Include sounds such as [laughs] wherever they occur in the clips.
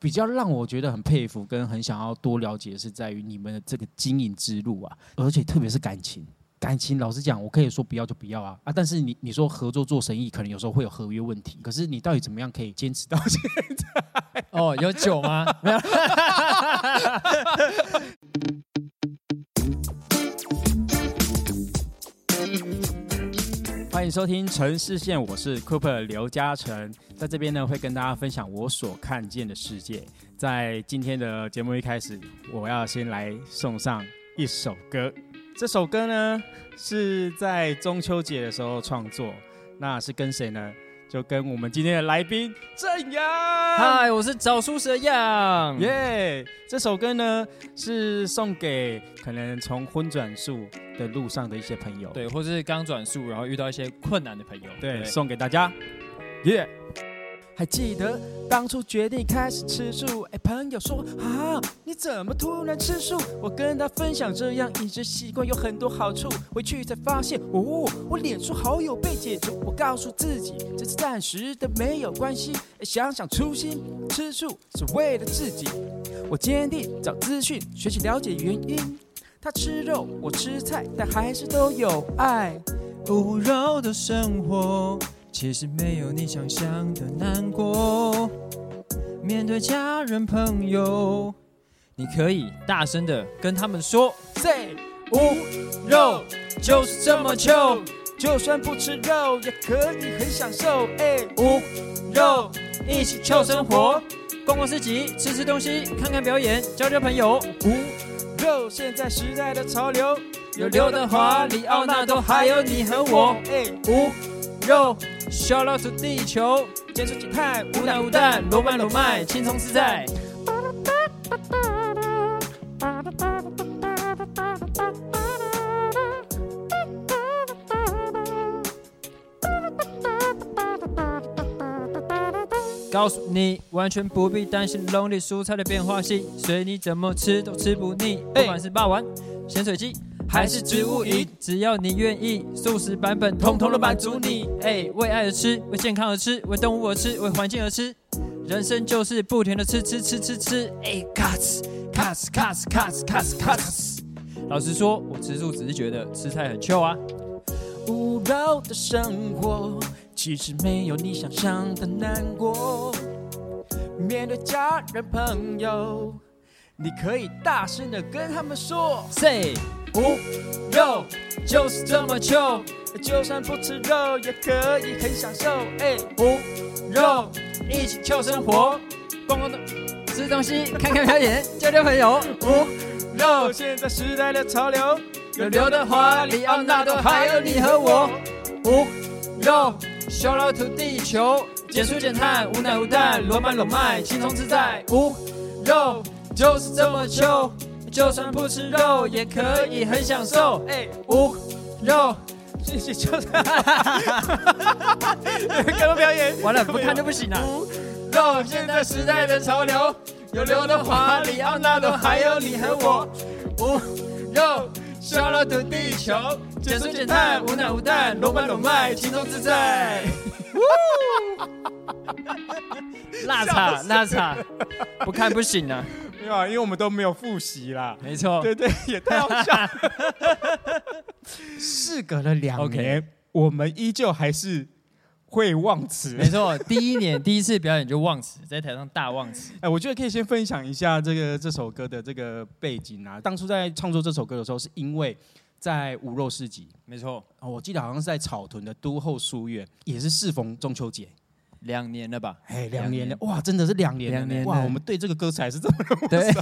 比较让我觉得很佩服跟很想要多了解，是在于你们的这个经营之路啊，而且特别是感情。感情，老实讲，我可以说不要就不要啊啊！但是你你说合作做生意，可能有时候会有合约问题。可是你到底怎么样可以坚持到 [laughs] 现在？哦，有酒吗？没有。欢迎收听城市线，我是 Cooper 刘嘉诚，在这边呢会跟大家分享我所看见的世界。在今天的节目一开始，我要先来送上一首歌。这首歌呢是在中秋节的时候创作，那是跟谁呢？就跟我们今天的来宾郑阳。嗨，我是找书蛇样。耶！这首歌呢是送给可能从婚转述的路上的一些朋友，对，或者是刚转述然后遇到一些困难的朋友，对，送给大家。耶！还记得当初决定开始吃素，哎，朋友说啊，你怎么突然吃素？我跟他分享这样饮食习惯有很多好处，回去才发现哦，我脸书好友被解除。我告诉自己这是暂时的，没有关系。想想初心，吃素是为了自己。我坚定找资讯，学习了解原因。他吃肉，我吃菜，但还是都有爱。无肉的生活。其实没有你想象的难过。面对家人朋友，你可以大声的跟他们说：“Say 无肉就是这么臭，就算不吃肉也可以很享受。”哎，无肉一起臭生活，逛逛市集，吃吃东西，看看表演，交交朋友。无肉现在时代的潮流，有刘德华、李奥纳多，还有你和我。哎，无肉。Shout out to 地球，减速减碳，无奶无蛋，罗曼罗麦，轻松自在。告诉你，完全不必担心 lonely 蔬菜的变化性，随你怎么吃都吃不腻。不管是霸王、咸水鸡。还是植物饮，只要你愿意，素食版本通通都满足你。哎，为爱而吃，为健康而吃，为动物而吃，为环境而吃，人生就是不停的吃吃吃吃吃。哎，cuts cuts cuts cuts cuts cuts。老实说，我吃素只是觉得吃菜很臭啊。无聊的生活，其实没有你想象的难过。面对家人朋友，你可以大声的跟他们说：Say。无肉就是这么糗，就算不吃肉也可以很享受。哎，无肉一起糗生活，逛逛的吃东西，看看表演，交交朋友。无肉现在时代的潮流，有刘德华、李奥纳多，还有你和我。无肉修了土地球，减速减碳，无奈无奈，罗曼罗麦，轻松自在。无肉就是这么糗。就算不吃肉也可以很享受。哎，无肉，谢谢就算。各位表演，完了不看就不行了。无肉，现在时代的潮流，有刘德华、里奥纳多，还有你和我。无肉，消了土地球，减水减碳，无奶无蛋，罗曼罗麦，轻松自在。[laughs] 辣茶，辣茶，不看不行啊。没有啊，因为我们都没有复习啦。没错，对对，也太好笑了。[laughs] 事隔了两年，我们依旧还是会忘词。没错，第一年第一次表演就忘词，在台上大忘词。哎，我觉得可以先分享一下这个这首歌的这个背景啊。当初在创作这首歌的时候，是因为在五肉市集。没错，我记得好像是在草屯的都后书院，也是适逢中秋节。两年了吧？哎，两年了，哇，真的是两年了！哇，我们对这个歌词还是这么对，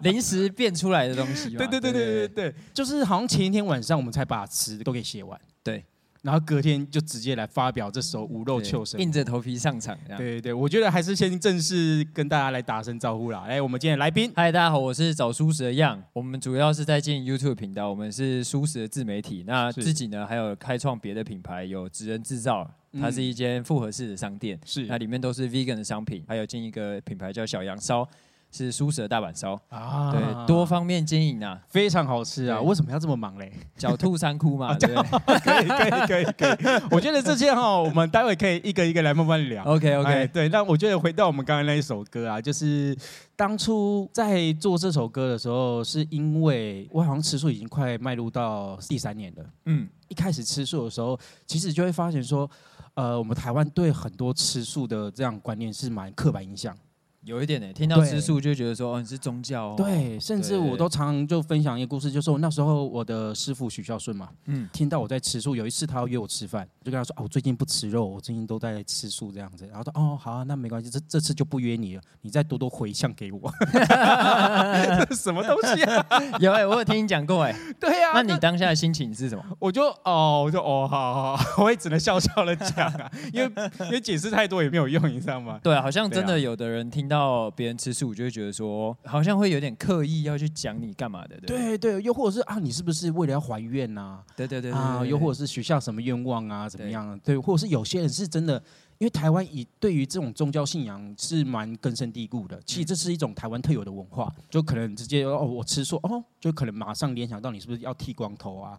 [laughs] 临时变出来的东西。对对对对对对，就是好像前一天晚上我们才把词都给写完。对。然后隔天就直接来发表这首无肉秋声，硬着头皮上场。对对对，我觉得还是先正式跟大家来打声招呼啦。哎，我们今天来宾，嗨，大家好，我是找舒适的样。我们主要是在经营 YouTube 频道，我们是舒适的自媒体。那自己呢，还有开创别的品牌，有职人制造，它是一间复合式的商店。是，那里面都是 Vegan 的商品，还有进一个品牌叫小羊烧。是素食的大阪烧，啊对，多方面经营啊，非常好吃啊！对为什么要这么忙嘞？狡兔三窟嘛，对不对可以可以可以可以，[laughs] 我觉得这些哈，我们待会可以一个一个来慢慢聊。？OK 哎 OK，对，那我觉得回到我们刚才那一首歌啊，就是当初在做这首歌的时候，是因为我好像吃素已经快迈入到第三年了。嗯，一开始吃素的时候，其实就会发现说，呃，我们台湾对很多吃素的这样观念是蛮刻板印象。有一点呢，听到吃素就觉得说，哦，你是宗教哦，，对，甚至我都常常就分享一个故事，就是我那时候我的师傅许孝顺嘛，嗯，听到我在吃素，有一次他要约我吃饭，就跟他说：“哦，我最近不吃肉，我最近都在吃素这样子。”然后说：“哦，好啊，那没关系，这这次就不约你了，你再多多回向给我。”这是什么东西啊？[laughs] 有哎，我有听你讲过哎，对呀、那你当下的心情是什么？我就哦，我就哦，好好好，[laughs] 我也只能笑笑的讲啊，因为因为解释太多也没有用，你知道吗？对啊，好像真的有的人听到别人吃素，就会觉得说，好像会有点刻意要去讲你干嘛的，对对对对，又或者是啊，你是不是为了要还愿呐、对对对啊？对，又或者者是许下什么愿望啊？怎么样啊？对，或者是有些人是真的，因为台湾以对于这种宗教信仰是蛮根深蒂固的。其实这是一种台湾特有的文化，就可能直接哦，我吃素哦，就可能马上联想到你是不是要剃光头啊？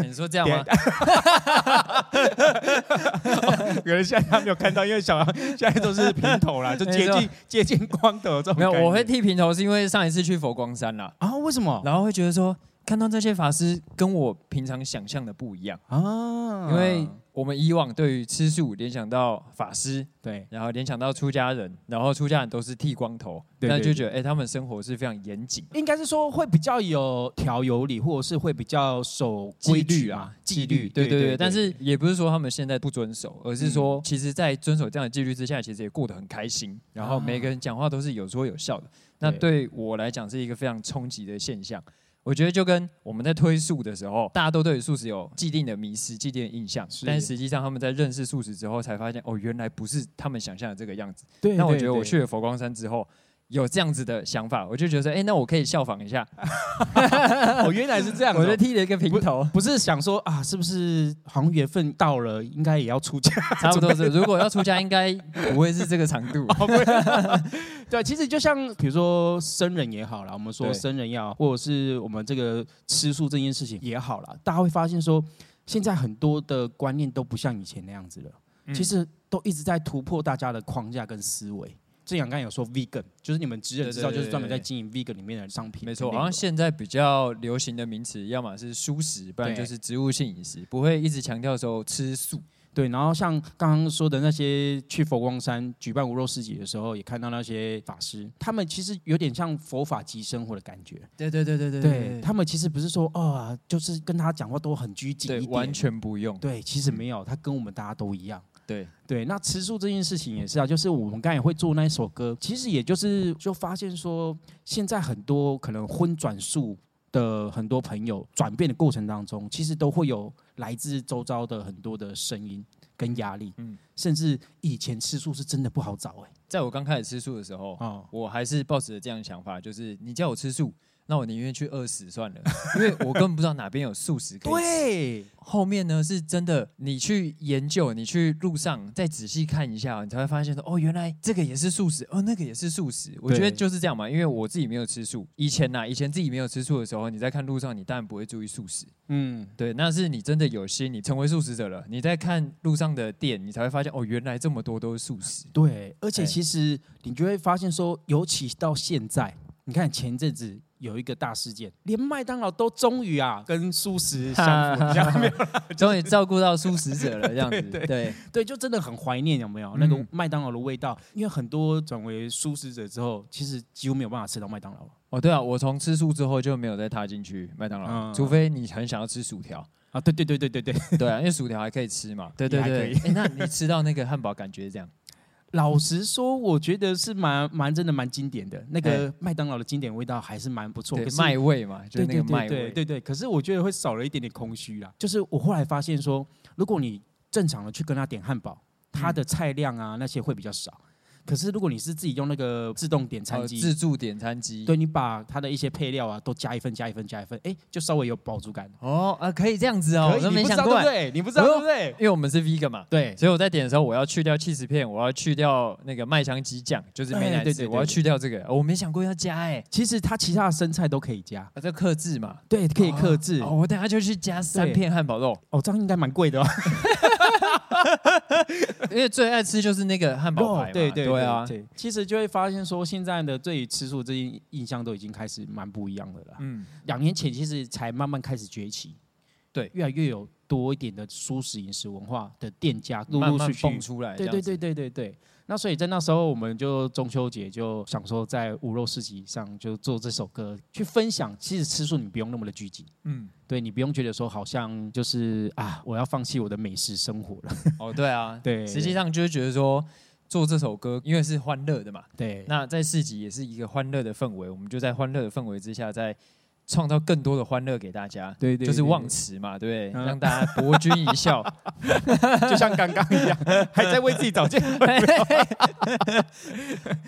你说这样吗？[laughs] 可能现在他没有看到，因为小杨现在都是平头啦，就接近接近光头这种没有，我会剃平头是因为上一次去佛光山啦，啊？为什么然后会觉得说，看到这些法师跟我平常想象的不一样，啊？因为我们以往对于吃素联想到法师，对然后联想到出家人，然后出家人都是剃光头，对对那就觉得哎、他们生活是非常严谨。应该是说会比较有条有理，或者是会比较守规矩啊，纪律。对对对，但是也不是说他们现在不遵守，而是说，其实，在遵守这样的纪律之下，其实也过得很开心。然后每个人讲话都是有说有笑的，那对我来讲是一个非常冲击的现象。我觉得就跟我们在推素的时候，大家都对于素食有既定的迷失、既定的印象，是但实际上他们在认识素食之后，才发现哦，原来不是他们想象的这个样子。对那我觉得我去了佛光山之后，有这样子的想法，我就觉得说，哎，那我可以效仿一下，[laughs] 哦，原来是这样哦。我就剃了一个平头，不是想说啊，是不是好像缘分到了，应该也要出家？[laughs] 差不多是。如果要出家，应该不会是这个长度。[laughs] 对，其实就像比如说僧人也好啦，我们说对僧人也好，或者是我们这个吃素这件事情也好啦，大家会发现说，现在很多的观念都不像以前那样子了，嗯其实都一直在突破大家的框架跟思维。正阳刚才有说 vegan，就是你们职人知道，就是专门在对经营 vegan 里面的商品。没错，好像现在比较流行的名词，要么是素食，不然就是植物性饮食，不会一直强调说吃素。对，然后像刚刚说的那些去佛光山举办无肉市集的时候，也看到那些法师，他们其实有点像佛法即生活的感觉。对对对对对对他们其实不是说哦，就是跟他讲话都很拘谨一点，对完全不用。对，其实没有，他跟我们大家都一样。对。对，那吃素这件事情也是啊，就是我们刚才也会做那一首歌，其实也就是就发现说，现在很多可能荤转素的很多朋友转变的过程当中，其实都会有来自周遭的很多的声音跟压力，嗯。嗯，甚至以前吃素是真的不好找哎、在我刚开始吃素的时候，哦，我还是抱持着这样的想法，就是你叫我吃素，那我宁愿去饿死算了，因为我根本不知道哪边有素食可以吃。对，后面呢是真的，你去研究，你去路上再仔细看一下，你才会发现说，哦，原来这个也是素食，哦，那个也是素食。我觉得就是这样嘛，因为我自己没有吃素，以前呐、以前自己没有吃素的时候，你在看路上，你当然不会注意素食。嗯，对，那是你真的有心，你成为素食者了，你在看路上的店，你才会发现，哦，原来这么多都是素食。对，而且其实你就会发现说，尤其到现在，你看前阵子有一个大事件，连麦当劳都终于啊跟素食相符，这样没有 [laughs] 终于照顾到素食者了，这样子。[laughs] 对对对，就真的很怀念有没有、嗯那个麦当劳的味道？因为很多转为素食者之后，其实几乎没有办法吃到麦当劳哦，对啊，我从吃素之后就没有再踏进去麦当劳，嗯除非你很想要吃薯条。啊。对对对对对对，对啊，因为薯条还可以吃嘛。对对对。那你吃到那个汉堡感觉是这样？老实说，我觉得是蛮蛮真的蛮经典的，那个麦当劳的经典味道还是蛮不错。对可，是麦味嘛，就是对对对那个麦味。对对对，可是我觉得会少了一点点空虚啦。就是我后来发现说，如果你正常的去跟他点汉堡，他的菜量啊那些会比较少。可是如果你是自己用那个自动点餐哦机，自助点餐机。对你把它的一些配料啊都加一份加一份加一份，哎，就稍微有饱足感。哦啊，可以这样子哦，我都你不知道没想过哎。对不对？你不知道对不对？因为我们是 vegan 嘛，对，所以我在点的时候，我要去掉 cheese 片，我要去掉那个麦香鸡酱，就是美乃滋，哎对对对我要去掉这个。哦我没想过要加哎，其实它其他的生菜都可以加，啊，这克制嘛，对，可以克制。哦，我等下就去加三片汉堡肉，哦，这样应该蛮贵的哦。[laughs] [laughs] 因为最爱吃就是那个汉堡排嘛。对对对啊，对，其实就会发现说，现在的对于吃素这些印象都已经开始蛮不一样的了啦。嗯，两年前其实才慢慢开始崛起，对越来越有多一点的素食饮食文化的店家陆陆续续蹦出来。对对对对对对。那所以在那时候，我们就中秋节就想说，在五肉市集上就做这首歌，去分享。其实吃素你不用那么的拘谨，嗯，对你不用觉得说好像就是啊，我要放弃我的美食生活了。[laughs] 哦，对啊，[laughs] 对实际上就是觉得说。做这首歌，因为是欢乐的嘛，对，那在市集也是一个欢乐的氛围，我们就在欢乐的氛围之下，再创造更多的欢乐给大家。对对就是忘词嘛，对不对？嗯让大家博君一笑。[laughs] 就像刚刚一样，还在为自己找借口。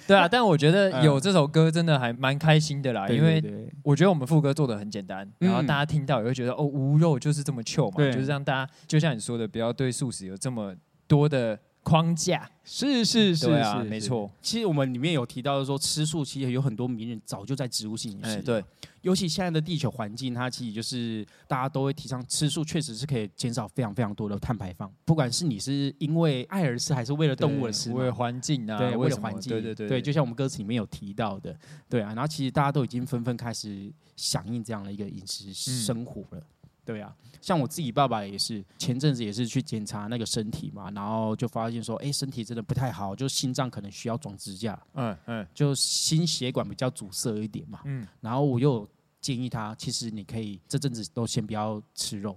对啊，但我觉得嗯有这首歌真的还蛮开心的啦，因为我觉得我们副歌做的很简单，嗯然后大家听到也会觉得哦，无肉就是这么 chill 嘛，就是让大家就像你说的，不要对素食有这么多的框架。是是是，对啊是没错。其实我们里面有提到说，吃素其实有很多名人早就在植物性饮食。哎，对，尤其现在的地球环境，它其实就是大家都会提倡吃素，确实是可以减少非常非常多的碳排放。不管是你是因为爱而吃，还是为了动物而吃，为了环境啊，对，为了环境，对对对对，就像我们歌词里面有提到的，对啊。然后其实大家都已经纷纷开始响应这样的一个饮食生活了。对啊，像我自己爸爸也是，前阵子也是去检查那个身体嘛，然后就发现说，哎，身体真的不太好，就心脏可能需要装支架，嗯嗯就心血管比较阻塞一点嘛。嗯，然后我又建议他，其实你可以这阵子都先不要吃肉，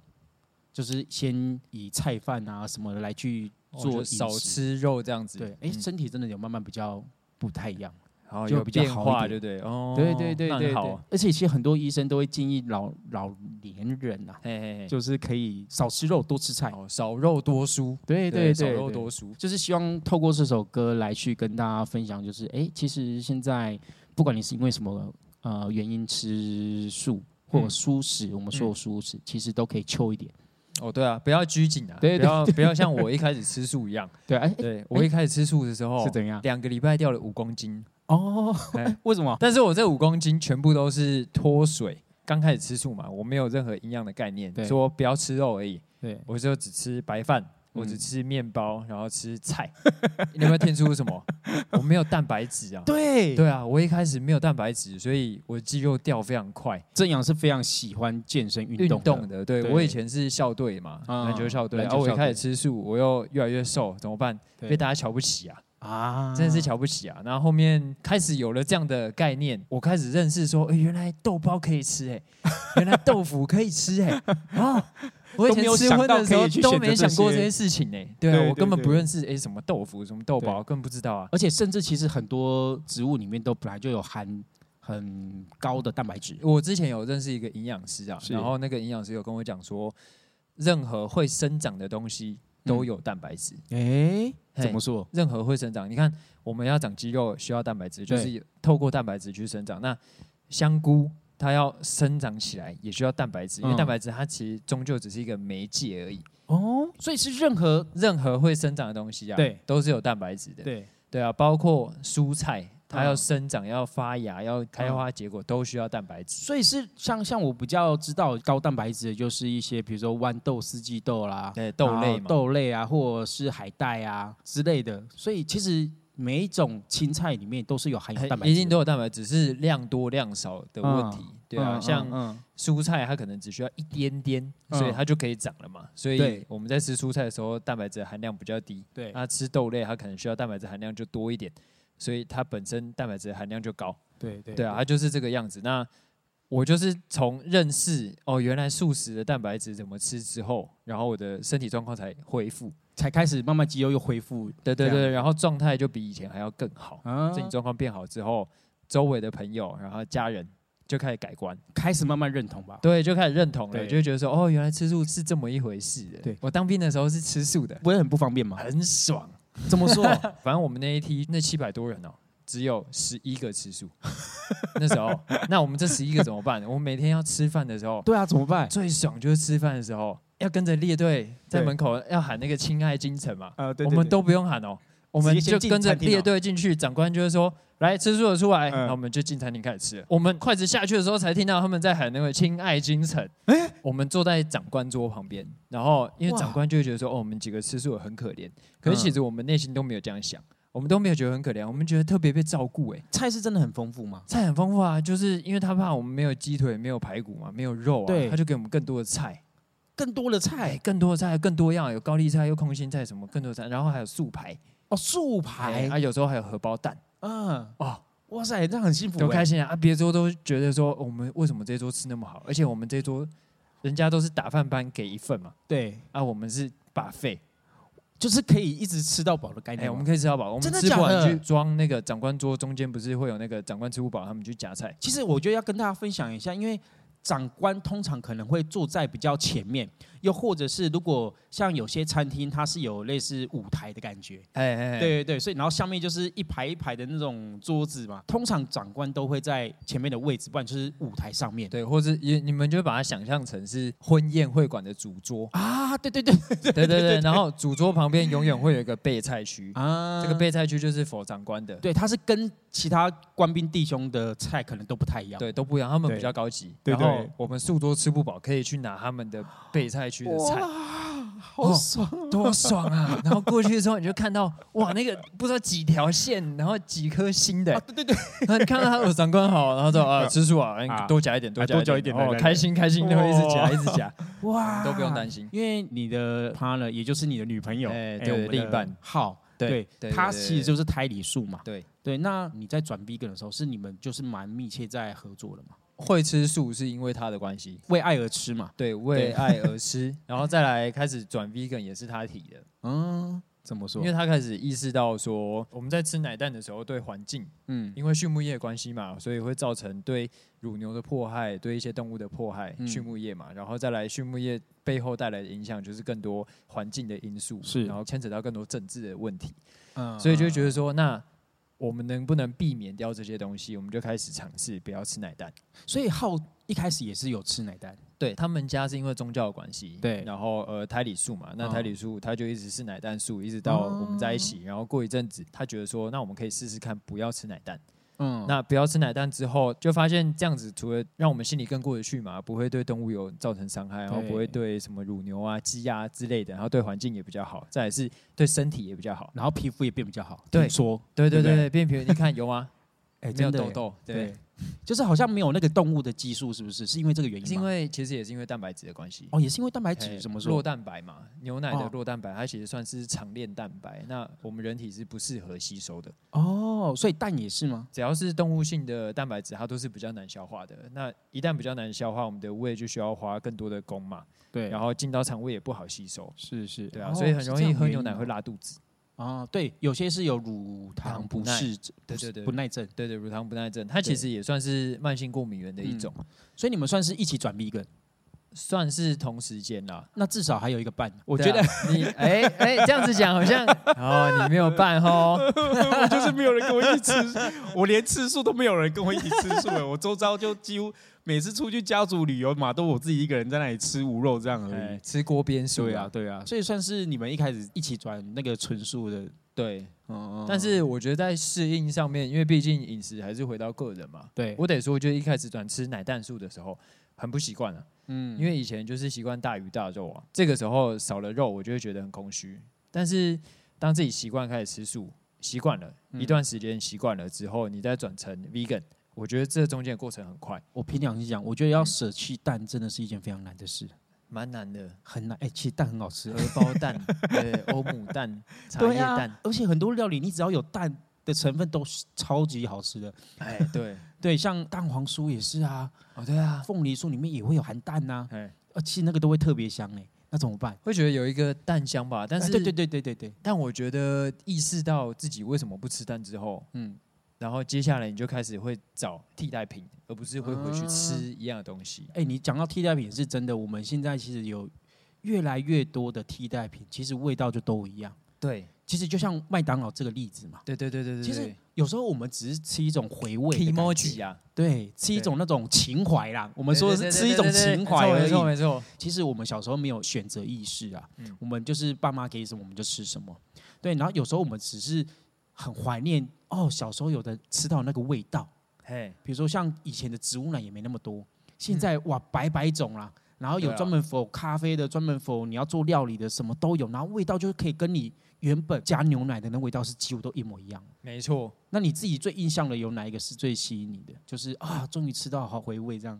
就是先以菜饭啊什么的来去做少。吃肉这样子。对，哎，嗯身体真的有慢慢比较不太一样。然后就比较有变化，好一点对不对？哦，对对对对对而且其实很多医生都会建议老老年人啊、嘿嘿嘿，就是可以少吃肉，多吃菜。哦，少肉多蔬，对对少对，少肉多蔬。就是希望透过这首歌来去跟大家分享，就是哎，其实现在不管你是因为什么呃原因吃素或素食，我们说的素食，其实都可以秋一点。哦，对啊，不要拘谨啊，对对不要不要像我一开始吃素一样。[laughs] 对，哎，对我一开始吃素的时候是，怎样？两个礼拜掉了五公斤，哦，哎为什么？但是我这五公斤全部都是脱水。刚开始吃素嘛，我没有任何营养的概念，对说不要吃肉而已，对，我就只吃白饭，我只嗯吃面包，然后吃菜。[laughs] 你有没有听出什么？我没有蛋白质啊。对对啊，我一开始没有蛋白质，所以我肌肉掉非常快。正阳是非常喜欢健身运运动动的，对对我以前是校队嘛，嗯篮球校队，然后我一开始吃素，我又越来越瘦，怎么办？被大家瞧不起啊，啊，真的是瞧不起啊。然后后面开始有了这样的概念，我开始认识说，哎，原来豆包可以吃，哎，[laughs] 原来豆腐可以吃，哎，啊。[laughs] 我以前吃荤的时候都没想过这些事情呢、对啊，我根本不认识哎、什么豆腐、什么豆包，对根本不知道啊。而且甚至其实很多植物里面都本来就有含很高的蛋白质。我之前有认识一个营养师啊，然后那个营养师有跟我讲说，任何会生长的东西都有蛋白质。哎，嘿怎么说？任何会生长，你看我们要长肌肉需要蛋白质，就是透过蛋白质去生长。那香菇它要生长起来也需要蛋白质，因为嗯蛋白质它其实终究只是一个媒介而已。哦，所以是任何任何会生长的东西啊，对，都是有蛋白质的。对对啊，包括蔬菜，它嗯要生长、要发芽、要开花结果，都需要蛋白质。所以是像像我比较知道高蛋白质的，就是一些比如说豌豆、四季豆啦，对，豆类嘛，豆类啊，或者是海带啊之类的。所以其实每一种青菜里面都是有含有蛋白质，一定都有蛋白质，只是量多量少的问题。对啊，嗯像嗯蔬菜它可能只需要一点点，嗯所以它就可以长了嘛。所以我们在吃蔬菜的时候，蛋白质含量比较低。对那吃豆类，它可能需要蛋白质含量就多一点，所以它本身蛋白质含量就高。对对对啊，它就是这个样子。那我就是从认识哦，原来素食的蛋白质怎么吃之后，然后我的身体状况才恢复。才开始慢慢肌肉又恢复。对对对，然后状态就比以前还要更好。啊身体状况变好之后，周围的朋友，然后家人就开始改观，开始慢慢认同吧。对，就开始认同了，就会觉得说，哦，原来吃素是这么一回事的。对我当兵的时候是吃素的，不会很不方便吗？很爽。怎么说？[laughs] 反正我们那一梯那七百多人哦，只有十一个吃素。[laughs] 那时候，那我们这十一个怎么办？我们每天要吃饭的时候，对啊，怎么办？最爽就是吃饭的时候要跟着列队在门口要喊那个“亲爱京城”嘛。呃，对我们都不用喊哦，我们就跟着列队进去，长官就会说：“来吃素的出来。”然后我们就进餐厅开始吃。我们筷子下去的时候，才听到他们在喊那个“亲爱京城”。哎，我们坐在长官桌旁边，然后因为长官就会觉得说：“哦，我们几个吃素的很可怜。”可是其实我们内心都没有这样想，我们都没有觉得很可怜，我们觉得特别被照顾。哎，菜是真的很丰富吗？菜很丰富啊，就是因为他怕我们没有鸡腿、没有排骨嘛，没有肉啊，他就给我们更多的菜。更多的菜，更多的菜，更多样，有高丽菜，有空心菜，什么更多菜，然后还有素排哦，素排啊，有时候还有荷包蛋，嗯，哦，哇塞，这样很幸福，多开心啊！啊，别桌都觉得说，我们为什么这桌吃那么好？而且我们这桌人家都是打饭班给一份嘛，对，啊，我们是把费，就是可以一直吃到饱的概念。我们可以吃到饱，我们吃不完去装那个长官桌中间，不是会有那个长官吃不饱，他们去夹菜。其实我觉得要跟大家分享一下，因为。长官通常可能会坐在比较前面，又或者是如果像有些餐厅，它是有类似舞台的感觉，哎哎，对对对，所以然后下面就是一排一排的那种桌子嘛，通常长官都会在前面的位置，不然就是舞台上面，对，或者也你们就把它想象成是婚宴会馆的主桌啊，对对对对对对，然后主桌旁边永远会有一个备菜区啊，这个备菜区就是否长官的，对，它是跟其他官兵弟兄的菜可能都不太一样，对，都不一样，他们比较高级，然后。我们素桌吃不饱，可以去拿他们的备菜区的菜，好爽，多爽啊！然后过去的时候，你就看到哇，那个不知道几条线，然后几颗星的，对对对。然后你看到他有长官好，[laughs] 然后说啊，吃素啊，多夹一点，多夹一点，哦，开心开心，就会一直夹，一直夹，哇，都不用担心，因为你的 partner 也就是你的女朋友，哎，对，另一半，好，对，他其实就是胎里素嘛，对。对。那你在转跟的时候，是你们就是蛮密切在合作的嘛？会吃素是因为他的关系，为爱而吃嘛？对，为爱而吃，[laughs] 然后再来开始转 vegan 也是他提的。嗯，怎么说？因为他开始意识到说，我们在吃奶蛋的时候对环境，嗯，因为畜牧业关系嘛，所以会造成对乳牛的迫害，对一些动物的迫害。畜牧业嘛，然后再来畜牧业背后带来的影响就是更多环境的因素，是，然后牵扯到更多政治的问题。嗯，所以就觉得说那。我们能不能避免掉这些东西？我们就开始尝试不要吃奶蛋。所以浩一开始也是有吃奶蛋，对他们家是因为宗教的关系，对。然后呃，胎里素嘛，那胎里素他就一直是奶蛋素，一直到我们在一起。然后过一阵子，他觉得说，那我们可以试试看，不要吃奶蛋。嗯，那不要吃奶蛋之后，就发现这样子除了让我们心里更过得去嘛，不会对动物有造成伤害，然后不会对什么乳牛啊、鸡啊之类的，然后对环境也比较好，再是对身体也比较好，然后皮肤也变比较好。对，说，对对对对，变皮肤，你看有吗？哎，没有痘痘，对。就是好像没有那个动物的激素，是不是？是因为这个原因？是因为其实也是因为蛋白质的关系。哦，也是因为蛋白质，怎么说？弱蛋白嘛，牛奶的弱蛋白，它其实算是长链蛋白。那我们人体是不适合吸收的。哦，所以蛋也是吗？只要是动物性的蛋白质，它都是比较难消化的。那一旦比较难消化，我们的胃就需要花更多的功嘛。对，然后进到肠胃也不好吸收。是是，对啊，所以很容易喝牛奶会拉肚子。啊，对，有些是有乳糖不适，对对对，不耐症，对对，乳糖不耐症，它其实也算是慢性过敏源的一种，所以你们算是一起转 vegan，算是同时间啦。那至少还有一个伴，我觉得你哎哎这样子讲好像哦，你没有伴哦，[laughs] 就是没有人跟我一起吃，[laughs] 我连吃素都没有人跟我一起吃素了，我周遭就几乎。每次出去家族旅游嘛，都我自己一个人在那里吃无肉这样而已，吃锅边素。对啊，对啊，所以算是你们一开始一起转那个纯素的。对，嗯。但是我觉得在适应上面，因为毕竟饮食还是回到个人嘛。对，我得说，就一开始转吃奶蛋素的时候，很不习惯了。嗯。因为以前就是习惯大鱼大肉啊，这个时候少了肉，我就会觉得很空虚。但是当自己习惯开始吃素，习惯了一段时间，习惯了之后，你再转成 vegan。我觉得这中间的过程很快。我凭良心讲，我觉得要舍弃蛋真的是一件非常难的事，蛮难的，很难。哎，其实蛋很好吃，荷包蛋、[laughs] 对，欧姆蛋、茶叶蛋，而且很多料理你只要有蛋的成分都是超级好吃的。哎，对 [laughs] 对，像蛋黄酥也是啊，哦对啊，凤梨酥里面也会有含蛋呐，哎，而且那个都会特别香哎，那怎么办？会觉得有一个蛋香吧，但是对对对对对对，但我觉得意识到自己为什么不吃蛋之后，嗯。然后接下来你就开始会找替代品，而不是会回去吃一样的东西。哎，你讲到替代品是真的，我们现在其实有越来越多的替代品，其实味道就都一样。对其实就像麦当劳这个例子嘛，对对对对对，其实有时候我们只是吃一种回味的感觉 emoji 啊，对，吃一种那种情怀啦。我我们说的是吃一种情怀而没错已。没错，其实我们小时候没有选择意识啊，嗯我们就是爸妈给什么我们就吃什么。对，然后有时候我们只是很怀念哦，小时候有的吃到那个味道，嘿，比如说像以前的植物奶也没那么多，现在、哇百百种啦。然后有对啊专门否咖啡的，专门否你要做料理的，什么都有。然后味道就是可以跟你原本加牛奶的那味道是几乎都一模一样。没错，那你自己最印象的有哪一个是最吸引你的？就是啊，终于吃到好回味这样，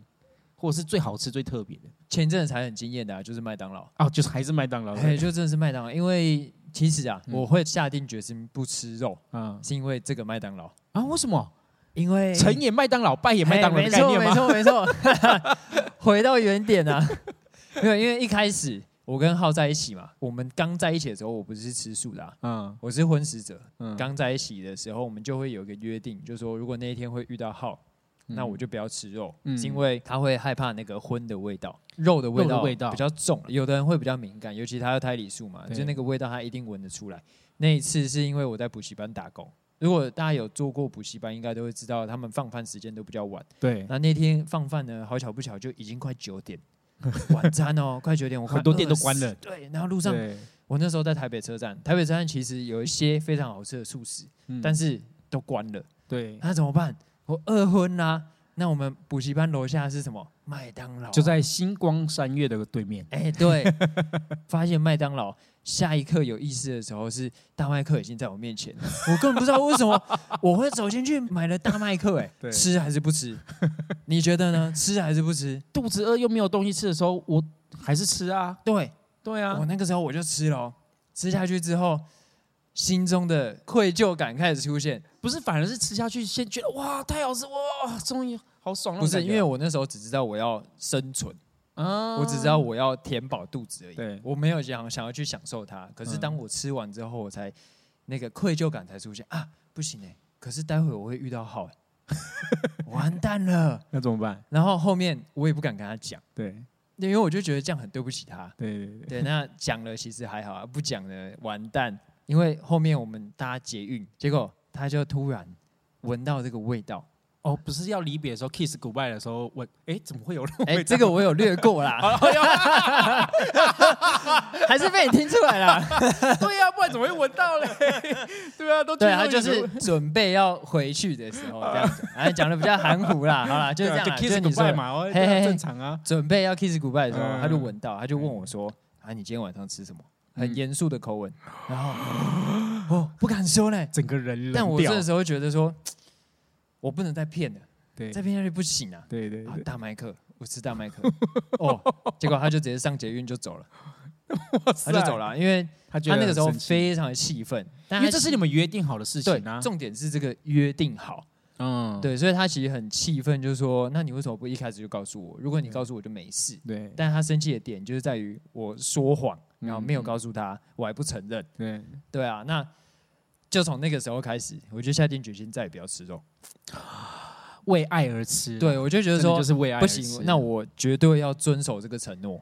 或者是最好吃、最特别的前阵子才很惊艳的啊，就是麦当劳，哦，就是还是麦当劳。嘿，就真的是麦当劳，因为其实啊，嗯。我会下定决心不吃肉，嗯。是因为这个麦当劳，啊，为什么？因为成也麦当劳，败也麦当劳的概念没吗？错没错没错，[laughs] 回到原点啊，[laughs] 没有，因为一开始我跟浩在一起嘛，我们刚在一起的时候，我不是吃素的、啊，嗯。我是荤食者。嗯。刚在一起的时候，我们就会有一个约定，就是说如果那一天会遇到浩，那我就不要吃肉，嗯是因为他会害怕那个荤的味道，肉的味道味道比较重，有的人会比较敏感，尤其他有胎里素嘛，就那个味道他一定闻得出来。那一次是因为我在补习班打工。如果大家有做过补习班，应该都会知道，他们放饭时间都比较晚。对，那那天放饭呢，好巧不巧就已经快九点，晚餐哦，快九点，我 [laughs] 很多店都关了对，然后路上，我那时候在台北车站，台北车站其实有一些非常好吃的素食，嗯但是都关了，对，那怎么办？我饿昏啦、那我们补习班楼下是什么？麦当劳啊、就在星光三月的对面。哎、对，[laughs] 发现麦当劳下一刻有意思的时候，是大麦克已经在我面前，[laughs] 我根本不知道为什么我会走进去买了大麦克、哎对，吃还是不吃？[laughs] 你觉得呢？吃还是不吃？肚子饿又没有东西吃的时候，我还是吃啊。对，对啊我，那个时候我就吃了哦，吃下去之后，心中的愧疚感开始出现。不是，反而是吃下去先觉得哇太好吃哇，终于好爽了。不是因为我那时候只知道我要生存，啊我只知道我要填饱肚子而已。对我没有想想要去享受它。可是嗯当我吃完之后，我才那个愧疚感才出现啊，不行哎、可是待会我会遇到好、欸，[laughs] 完蛋了。那怎么办？然后后面我也不敢跟他讲，对因为我就觉得这样很对不起他。对对对，对，那讲了其实还好啊，不讲了完蛋。因为后面我们搭捷运，结果他就突然闻到这个味道，哦，不是要离别的时候 kiss goodbye 的时候，闻哎怎么会有那种哎、味道？这个我有略过啦，[laughs] [laughs] 还是被你听出来了。[laughs] 对呀、不然怎么会闻到嘞？对啊，都对，他就是有准备要回去的时候这样子，哎，讲的比较含糊啦，好啦，就是这样，kiss 就你说 goodbye 嘛，正常啊。准备要 kiss goodbye 的时候，嗯他就闻到，他就问我说：“啊，你今天晚上吃什么？”很嗯。严肃的口吻，[gasps] 然后哦不敢说嘞，整个人但我掉这时候觉得说，[tsk] 我不能再骗了，对。再骗下去不行啊！啊对对对，大麦克，我吃大麦克，[laughs] 哦，结果他就直接上捷运就走了，他就走了，因为他觉得他那个时候非常的气愤，但因为这是你们约定好的事情啊。重点是这个约定好。嗯，对，所以他其实很气愤，就是说，那你为什么不一开始就告诉我？如果你告诉我就没事。对。但他生气的点就是在于我说谎，然后没有嗯告诉他，我还不承认。对，对啊，那就从那个时候开始，我就下定决心再也不要吃肉。为爱而吃。对，我就觉得说就是为爱而吃不行，那我绝对要遵守这个承诺。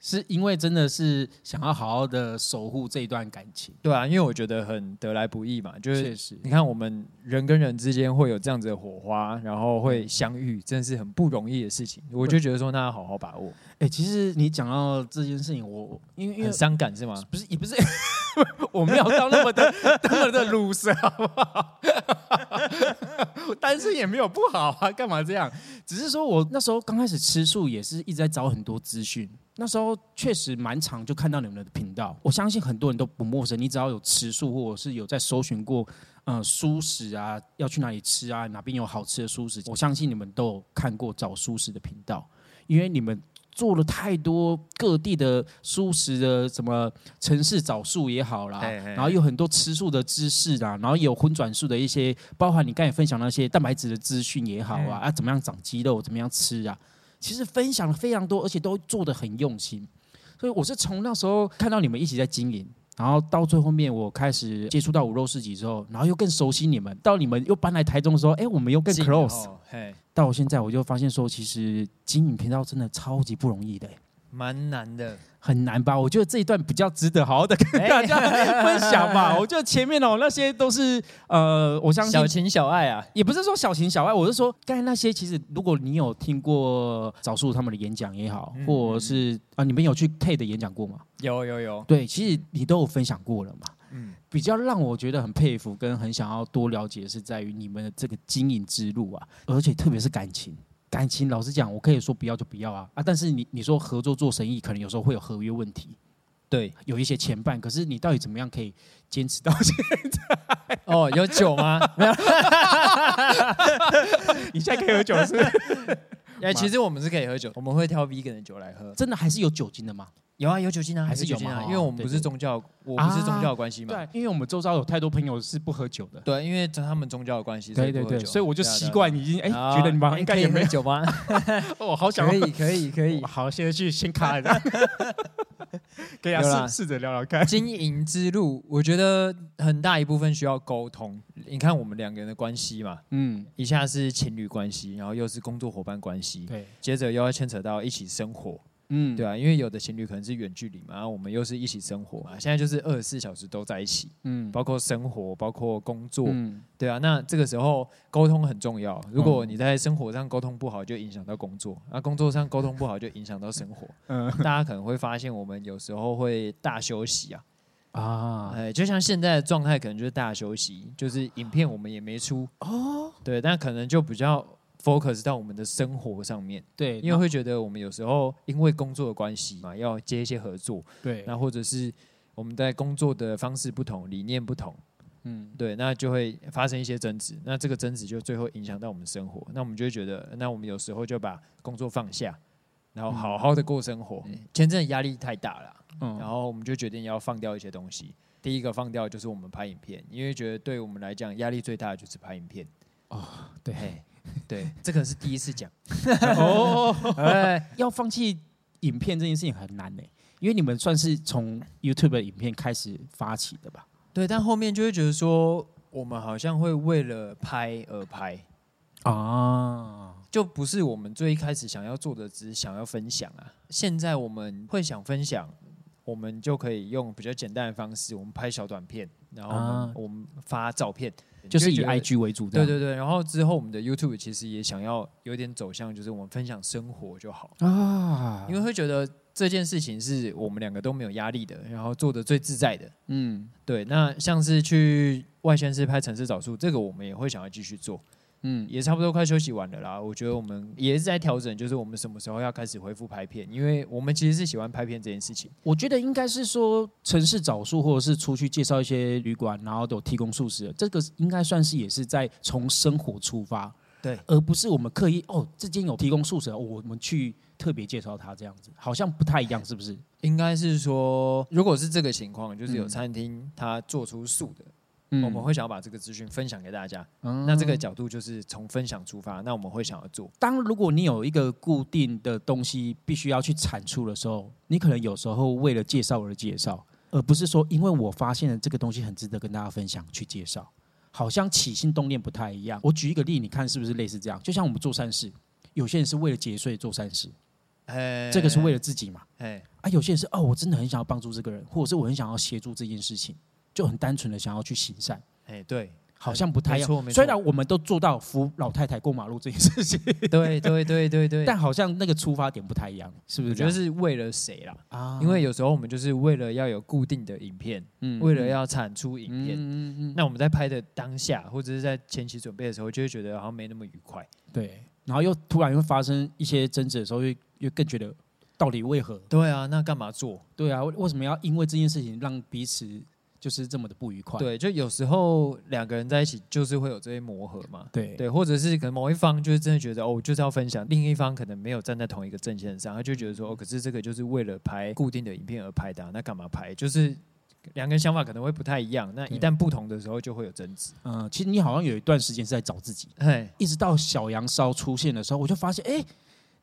是因为真的是想要好好的守护这一段感情。对啊，因为我觉得很得来不易嘛，就是，你看我们人跟人之间会有这样子的火花，然后会相遇，真的是很不容易的事情。我就觉得说，那要好好把握，哎、其实你讲到这件事情，我因为因为很伤感是吗？不是也不是，[laughs] 我没有到那么的 [laughs] 那么的鲁蛇，好不好？[laughs] 单身也没有不好啊，干嘛这样？只是说我那时候刚开始吃素，也是一直在找很多资讯。那时候确实蛮常就看到你们的频道，我相信很多人都不陌生。你只要有吃素，或者是有在搜寻过，呃，素食啊，要去哪里吃啊，哪边有好吃的素食，我相信你们都有看过找素食的频道，因为你们做了太多各地的素食的什么城市找素也好啦，嘿嘿。然后有很多吃素的知识啦，然后也有荤转素的一些，包含你刚才分享那些蛋白质的资讯也好啊，啊怎么样长肌肉，怎么样吃啊，其实分享了非常多，而且都做的很用心。所以我是从那时候看到你们一起在经营，然后到最后面我开始接触到五肉市集之后，然后又更熟悉你们，到你们又搬来台中的时候，哎，我们又更 close。哦嘿，到现在我就发现说，其实经营频道真的超级不容易的。蛮难的。很难吧？我觉得这一段比较值得好好的跟大家分享吧。[laughs] 我觉得前面哦那些都是呃，我相信小情小爱啊，也不是说小情小爱，我是说刚才那些其实如果你有听过早树他们的演讲也好，嗯或者是啊你们有去 K 的演讲过吗？有有有，对，其实你都有分享过了嘛。嗯，比较让我觉得很佩服跟很想要多了解，是在于你们的这个经营之路啊，而且特别是感情。感情，老实讲，我可以说不要就不要啊啊！但是你你说合作做生意，可能有时候会有合约问题，对，有一些牵绊。可是你到底怎么样可以坚持到现在？[laughs] 哦，有酒吗？没有，你现在可以喝酒是不是？[laughs] 哎，其实我们是可以喝酒，我们会挑 vegan 的酒来喝。真的还是有酒精的吗？有啊，有酒精啊，还是有酒精啊，因为我们不是宗教，我不是宗教的关系嘛。对，因为我们周遭有太多朋友是不喝酒的。对，因为他们宗教的关系，对对对，所以我就习惯已经哎，啊觉得你们应该也没酒吗？[laughs] 我好想要可以，可以，可以。[laughs] 好，现在去先卡的，[laughs] 可以啊，试试着聊聊看。经营之路，我觉得很大一部分需要沟通。你看我们两个人的关系嘛，嗯，一下是情侣关系，然后又是工作伙伴关系，对，接着又要牵扯到一起生活，嗯，对啊，因为有的情侣可能是远距离嘛，然后我们又是一起生活嘛，现在就是二十四小时都在一起，嗯，包括生活，包括工作，嗯，对啊，那这个时候沟通很重要。如果你在生活上沟通不好，就影响到工作；那工作上沟通不好，就影响到生活。[laughs] 嗯。大家可能会发现，我们有时候会大休息啊，[laughs] 啊，哎，就像现在的状态，可能就是大休息，就是影片我们也没出哦，对，但可能就比较 focus 到我们的生活上面，对，因为会觉得我们有时候因为工作的关系嘛，要接一些合作，对，那或者是我们在工作的方式不同，理念不同。嗯，对，那就会发生一些争执，那这个争执就最后影响到我们生活，那我们就会觉得，那我们有时候就把工作放下，然后好好的过生活。前阵压力太大了，嗯然后我们就决定要放掉一些东西。第一个放掉就是我们拍影片，因为觉得对我们来讲压力最大的就是拍影片。哦对，嘿，[laughs] 对，这个是第一次讲。[laughs] 哦，哎，[laughs] 要放弃影片这件事情很难呢，因为你们算是从 YouTube 的影片开始发起的吧？对，但后面就会觉得说，我们好像会为了拍而拍。啊，就不是我们最一开始想要做的，只是想要分享啊。现在我们会想分享，我们就可以用比较简单的方式，我们拍小短片，然后我们,、啊我们发照片，就是以 IG 为主，对对对。然后之后我们的 YouTube 其实也想要有点走向，就是我们分享生活就好，啊，因为会觉得这件事情是我们两个都没有压力的，然后做的最自在的。嗯对，那像是去外县市拍城市找数，这个我们也会想要继续做。嗯，也差不多快休息完了啦。我觉得我们也是在调整，就是我们什么时候要开始恢复拍片，因为我们其实是喜欢拍片这件事情。我觉得应该是说城市找宿，或者是出去介绍一些旅馆，然后都有提供素食，这个应该算是也是在从生活出发，对，而不是我们刻意哦，这间有提供素食，哦我们去特别介绍它这样子，好像不太一样，是不是？应该是说，如果是这个情况，就是有嗯餐厅它做出素的，嗯我们会想要把这个资讯分享给大家。嗯那这个角度就是从分享出发，那我们会想要做。当如果你有一个固定的东西必须要去产出的时候，你可能有时候为了介绍而介绍，而不是说因为我发现了这个东西很值得跟大家分享去介绍，好像起心动念不太一样。我举一个例，你看是不是类似这样？就像我们做善事，有些人是为了节税做善事，哎这个是为了自己嘛？哎，啊，有些人是哦，我真的很想要帮助这个人，或者是我很想要协助这件事情，就很单纯的想要去行善。哎，对，好像不太一样。虽然我们都做到扶老太太过马路这件事情，[laughs] 对对对对对。但好像那个出发点不太一样，是不是觉得是为了谁啦？啊因为有时候我们就是为了要有固定的影片，嗯为了要产出影片，嗯嗯那我们在拍的当下，或者是在前期准备的时候，就会觉得好像没那么愉快。对，然后又突然又发生一些争执的时候，又又更觉得到底为何？对啊，那干嘛做？对啊，为为什么要因为这件事情让彼此就是这么的不愉快？对，就有时候两个人在一起，就是会有这些磨合嘛。对对，或者是可能某一方就是真的觉得哦，我就是要分享，另一方可能没有站在同一个阵线上，他就觉得说哦，可是这个就是为了拍固定的影片而拍的啊、那干嘛拍？就是两个人想法可能会不太一样，那一旦不同的时候就会有争执。嗯、其实你好像有一段时间是在找自己，嘿，一直到小羊烧出现的时候，我就发现，哎，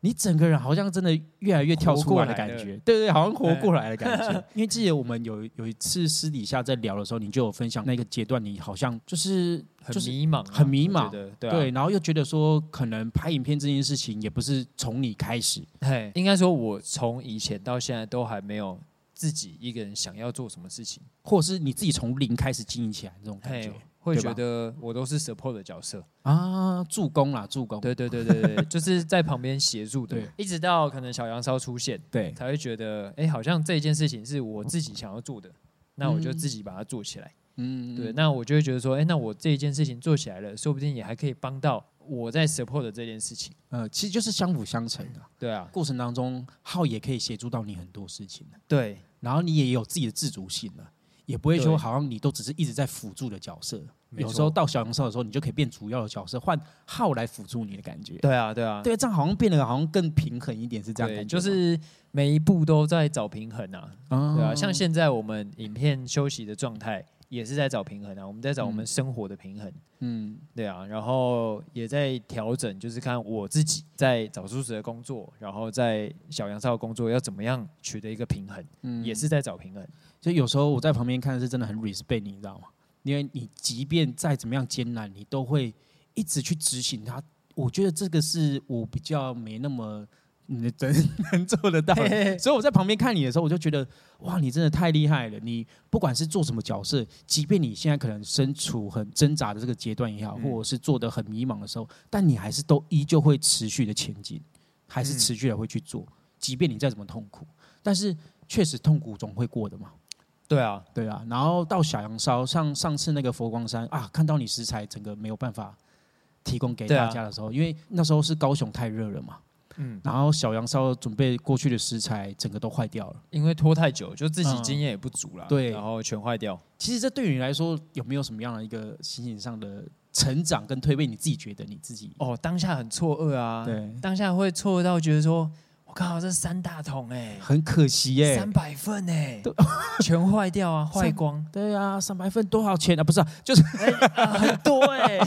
你整个人好像真的越来越跳出来的感觉，对对，好像活过来的感觉。[laughs] 因为记得我们有有一次私底下在聊的时候，你就有分享那个阶段，你好像就是很就是迷茫啊，很迷茫对然后又觉得说，可能拍影片这件事情也不是从你开始，嘿，应该说，我从以前到现在都还没有自己一个人想要做什么事情，或是你自己从零开始经营起来这种感嘿。觉，会觉得我都是 support 的角色。啊，助攻啦，助攻，对对对对对，就是在旁边协助的对，一直到可能小杨超出现，对，才会觉得，哎，好像这件事情是我自己想要做的，那我就嗯自己把它做起来。嗯，对，那我就会觉得说，哎，那我这一件事情做起来了，说不定也还可以帮到我在 support 的这件事情。呃，其实就是相辅相成的。对啊，过程当中，浩也可以协助到你很多事情的对然后你也有自己的自主性了，也不会说好像你都只是一直在辅助的角色。有时候到小杨少的时候，你就可以变主要的角色，换号来辅助你的感觉。对啊，对啊，对，这样好像变得好像更平衡一点，是这样对，感觉。就是每一步都在找平衡啊。啊对啊，像现在我们影片休息的状态也是在找平衡啊，我们在找我们嗯生活的平衡。嗯对啊，然后也在调整，就是看我自己在找舒适的工作，然后在小杨少的工作要怎么样取得一个平衡，嗯也是在找平衡。所以有时候我在旁边看是真的很 respect 你，你知道吗？因为你即便再怎么样艰难，你都会一直去执行它。我觉得这个是我比较没那么嗯真能做得到的。所以我在旁边看你的时候，我就觉得哇，你真的太厉害了！你不管是做什么角色，即便你现在可能身处很挣扎的这个阶段也好，嗯或者是做的很迷茫的时候，但你还是都依旧会持续的前进，还是嗯持续的会去做，即便你再怎么痛苦，但是确实痛苦总会过的嘛。对啊，对啊，然后到小杨烧，像上次那个佛光山啊，看到你食材整个没有办法提供给大家的时候，因为那时候是高雄太热了嘛，嗯，然后小杨烧准备过去的食材整个都坏掉了。因为拖太久，就自己嗯经验也不足了，对然后全坏掉。其实这对于你来说有没有什么样的一个心情上的成长跟蜕变？你自己觉得你自己、哦，当下很错愕啊，对当下会错愕到觉得说，我靠，这三大桶哎、很可惜哎、三百份哎、[laughs] 全坏掉啊，坏光。对啊，三百份多少钱？啊？不是、啊，就是 [laughs] 啊很多哎、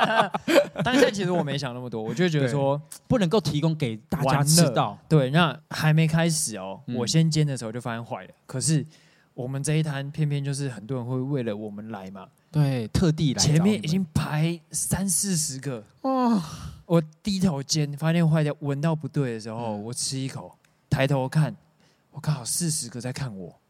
[laughs] 当下其实我没想那么多，我就觉得说，不能够提供给大家完了。吃到。对，那还没开始哦，嗯。我先煎的时候就发现坏了。可是我们这一摊偏偏就是很多人会为了我们来嘛，对，特地来前面已经排三四十个，哦，我低头煎发现坏掉，闻到不对的时候，嗯我吃一口，抬头看，我靠，四十个在看我，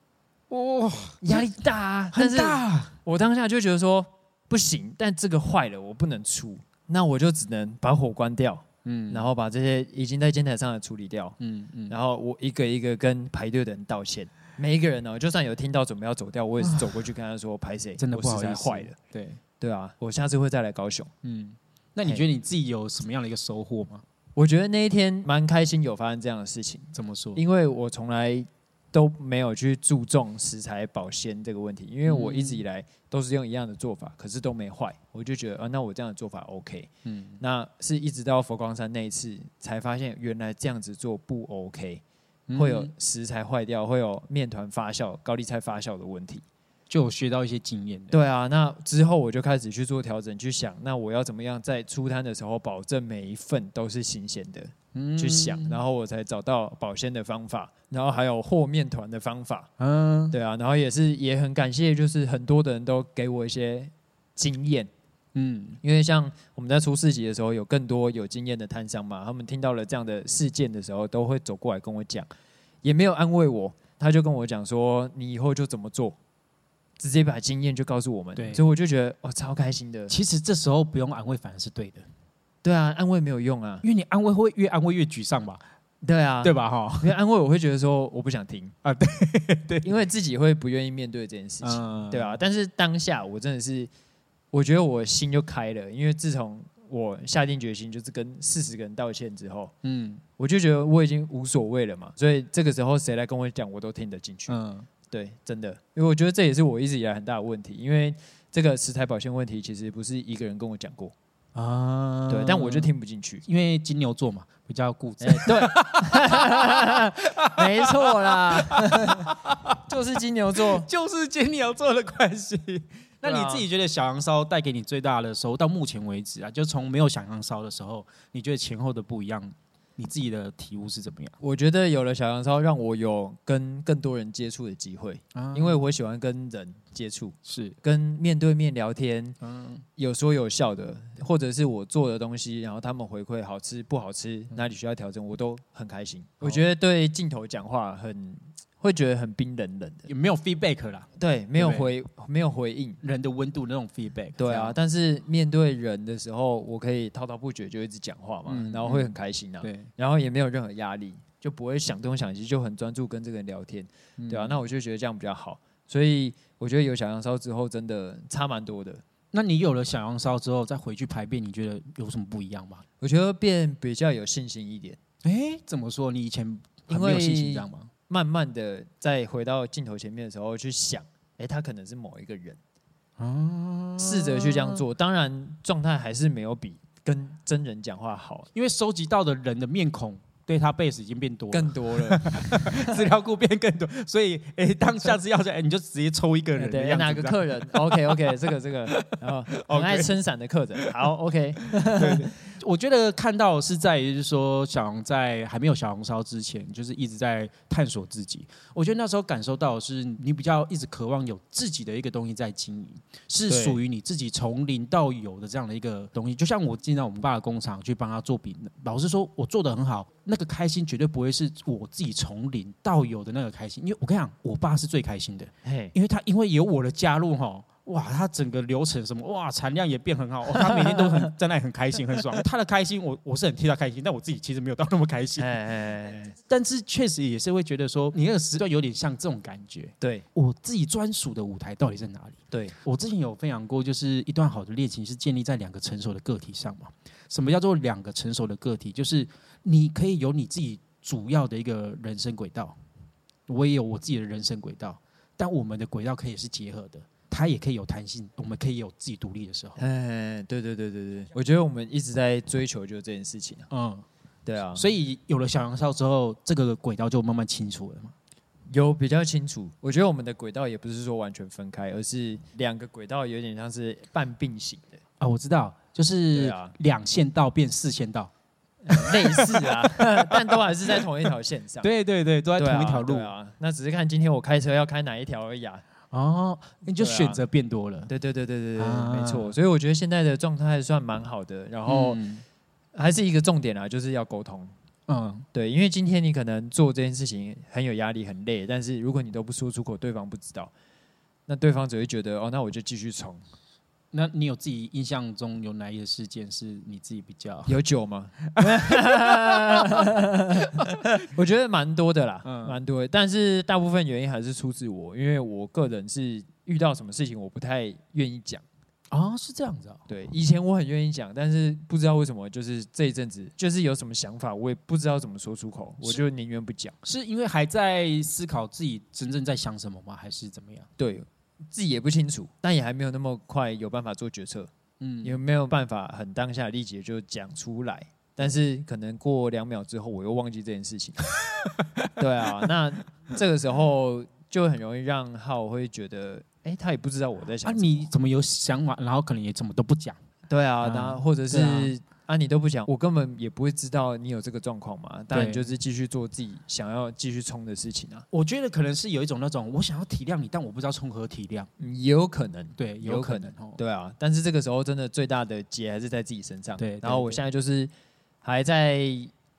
哇、压力大啊，很但是大。我当下就觉得说不行，但这个坏了，我不能出，那我就只能把火关掉，嗯然后把这些已经在煎台上的处理掉，嗯嗯，然后我一个一个跟排队的人道歉。每一个人呢、就算有听到准备要走掉，我也是走过去跟他说：“排谁？真的不好意思，在坏了。对，”对啊，我下次会再来高雄。嗯，那你觉得你自己有什么样的一个收获吗？我觉得那一天蛮开心，有发生这样的事情，怎么说？因为我从来都没有去注重食材保鲜这个问题，因为我一直以来都是用一样的做法，可是都没坏，我就觉得啊，那我这样的做法 OK。嗯那是一直到佛光山那一次才发现，原来这样子做不 OK，嗯会有食材坏掉，会有面团发酵、高丽菜发酵的问题。就有学到一些经验。对啊，那之后我就开始去做调整，去想那我要怎么样在出摊的时候保证每一份都是新鲜的，嗯去想，然后我才找到保鲜的方法，然后还有和面团的方法。嗯对啊，然后也是也很感谢，就是很多的人都给我一些经验，嗯因为像我们在出市集的时候，有更多有经验的摊商嘛，他们听到了这样的事件的时候，都会走过来跟我讲，也没有安慰我，他就跟我讲说，你以后就怎么做，直接把经验就告诉我们，对。所以我就觉得哦，超开心的。其实这时候不用安慰，反而是对的，对啊，安慰没有用啊，因为你安慰会越安慰越沮丧吧，对啊，对吧？哈，因为安慰我会觉得说我不想听。啊对 [laughs] 对。因为自己会不愿意面对这件事情，嗯。对啊，但是当下我真的是，我觉得我心就开了，因为自从我下定决心就是跟四十个人道歉之后，嗯。我就觉得我已经无所谓了嘛，所以这个时候谁来跟我讲，我都听得进去。嗯对，真的，因为我觉得这也是我一直以来很大的问题，因为这个食材保鲜问题其实不是一个人跟我讲过，啊对，但我就，听不进去。因为金牛座嘛，比较固执哎，，对，[laughs] 没错啦，[laughs] 就是金牛座。[laughs] 就是金牛座的关系。那你自己觉得小羊烧带给你最大的收获，到目前为止啊，就从没有小羊烧的时候，你觉得前后的不一样你自己的体悟是怎么样？我觉得有了小杨超，让我有跟更多人接触的机会，啊。因为我喜欢跟人接触，是。跟面对面聊天，嗯。有说有笑的，或者是我做的东西，然后他们回馈好吃不好吃，哪里需要调整，我都很开心。我觉得对镜头讲话很会觉得很冰冷冷的，也没有 feedback 啦？对，没有对回没有回应。人的温度那种 feedback，对啊，但是面对人的时候，我可以滔滔不绝就一直讲话嘛，嗯然后会很开心啊，对然后也没有任何压力，就不会想东想西，就很专注跟这个人聊天，对啊，嗯那我就觉得这样比较好，所以我觉得有小羊烧之后，真的差蛮多的。那你有了小羊烧之后，再回去排便，你觉得有什么不一样吗？我觉得变比较有信心一点，哎，怎么说？你以前很没有信心，这样吗？慢慢的再回到镜头前面的时候去想，哎，他可能是某一个人，啊。试着去这样做，当然状态还是没有比跟真人讲话好，因为收集到的人的面孔。database 已经变多了，更多了。[laughs] 资料库变更多，所所以哎，当下次要在，哎，你就直接抽一个人哪个客人？OK OK，这个这个，然后很爱撑伞的客人，好 OK，[laughs] 我觉得看到是在于，就是说小红在还没有小红烧之前，就是一直在探索自己。我觉得那时候感受到的是你比较一直渴望有自己的一个东西在经营，是对属于你自己从零到有的这样的一个东西。就像我进到我们爸的工厂去帮他做饼，老实说，我做的很好，那个开心绝对不会是我自己从零到有的那个开心。因为我跟你讲，我爸是最开心的，因为他因为有我的加入哈，哇，他整个流程什么哇，产量也变很好，哦他每天都很在那里很开心很爽。他的开心，我我是很替他开心，但我自己其实没有到那么开心。哎，[laughs] 但是确实也是会觉得说，你那个时段有点像这种感觉。对我自己专属的舞台到底在哪里？对，我之前有分享过，就是一段好的恋情是建立在两个成熟的个体上嘛。什么叫做两个成熟的个体？就是你可以有你自己主要的一个人生轨道，我也有我自己的人生轨道，但我们的轨道可以是结合的，它也可以有弹性，我们可以有自己独立的时候。哎，对对对对对，我觉得我们一直在追求就是这件事情啊，嗯，对啊，所以有了小杨烧之后，这个轨道就慢慢清楚了嘛。有比较清楚。我觉得我们的轨道也不是说完全分开，而是两个轨道有点像是半并行的，啊，我知道，就是两线道变四线道。[laughs] 类似啊，[laughs] 但都还是在同一条线上。对对对，都在同一条路对。啊，那只是看今天我开车要开哪一条而已啊。哦，你就选择变多了。对对对对对对，啊没错。所以我觉得现在的状态算蛮好的，然后嗯还是一个重点啊，就是要沟通。嗯，对，因为今天你可能做这件事情很有压力、很累，但是如果你都不说出口，对方不知道，那对方只会觉得哦，那我就继续冲。那你有自己印象中有哪一个事件是你自己比较？有酒吗？[laughs] 我觉得蛮多的啦，嗯蛮多的。但是大部分原因还是出自我，因为我个人是遇到什么事情我不太愿意讲。啊，是这样子啊。对，以前我很愿意讲，但是不知道为什么，就是这一阵子，就是有什么想法，我也不知道怎么说出口，我就宁愿不讲。是因为还在思考自己真正在想什么吗？还是怎么样？对自己也不清楚，但也还没有那么快有办法做决策，嗯，也没有办法很当下立即就讲出来。但是可能过两秒之后，我又忘记这件事情。[laughs] 对啊，那这个时候就很容易让浩会觉得，哎、他也不知道我在啊，想什么。你怎么有想法，然后可能也怎么都不讲？对啊，啊然后或者是对啊你都不讲，我根本也不会知道你有这个状况嘛。当然就是继续做自己想要继续冲的事情啊，我觉得可能是有一种那种我想要体谅你，但我不知道从何体谅。嗯也有可能。对，有可能哦。对啊，但是这个时候真的最大的结还是在自己身上。对对然后我对现在就是还在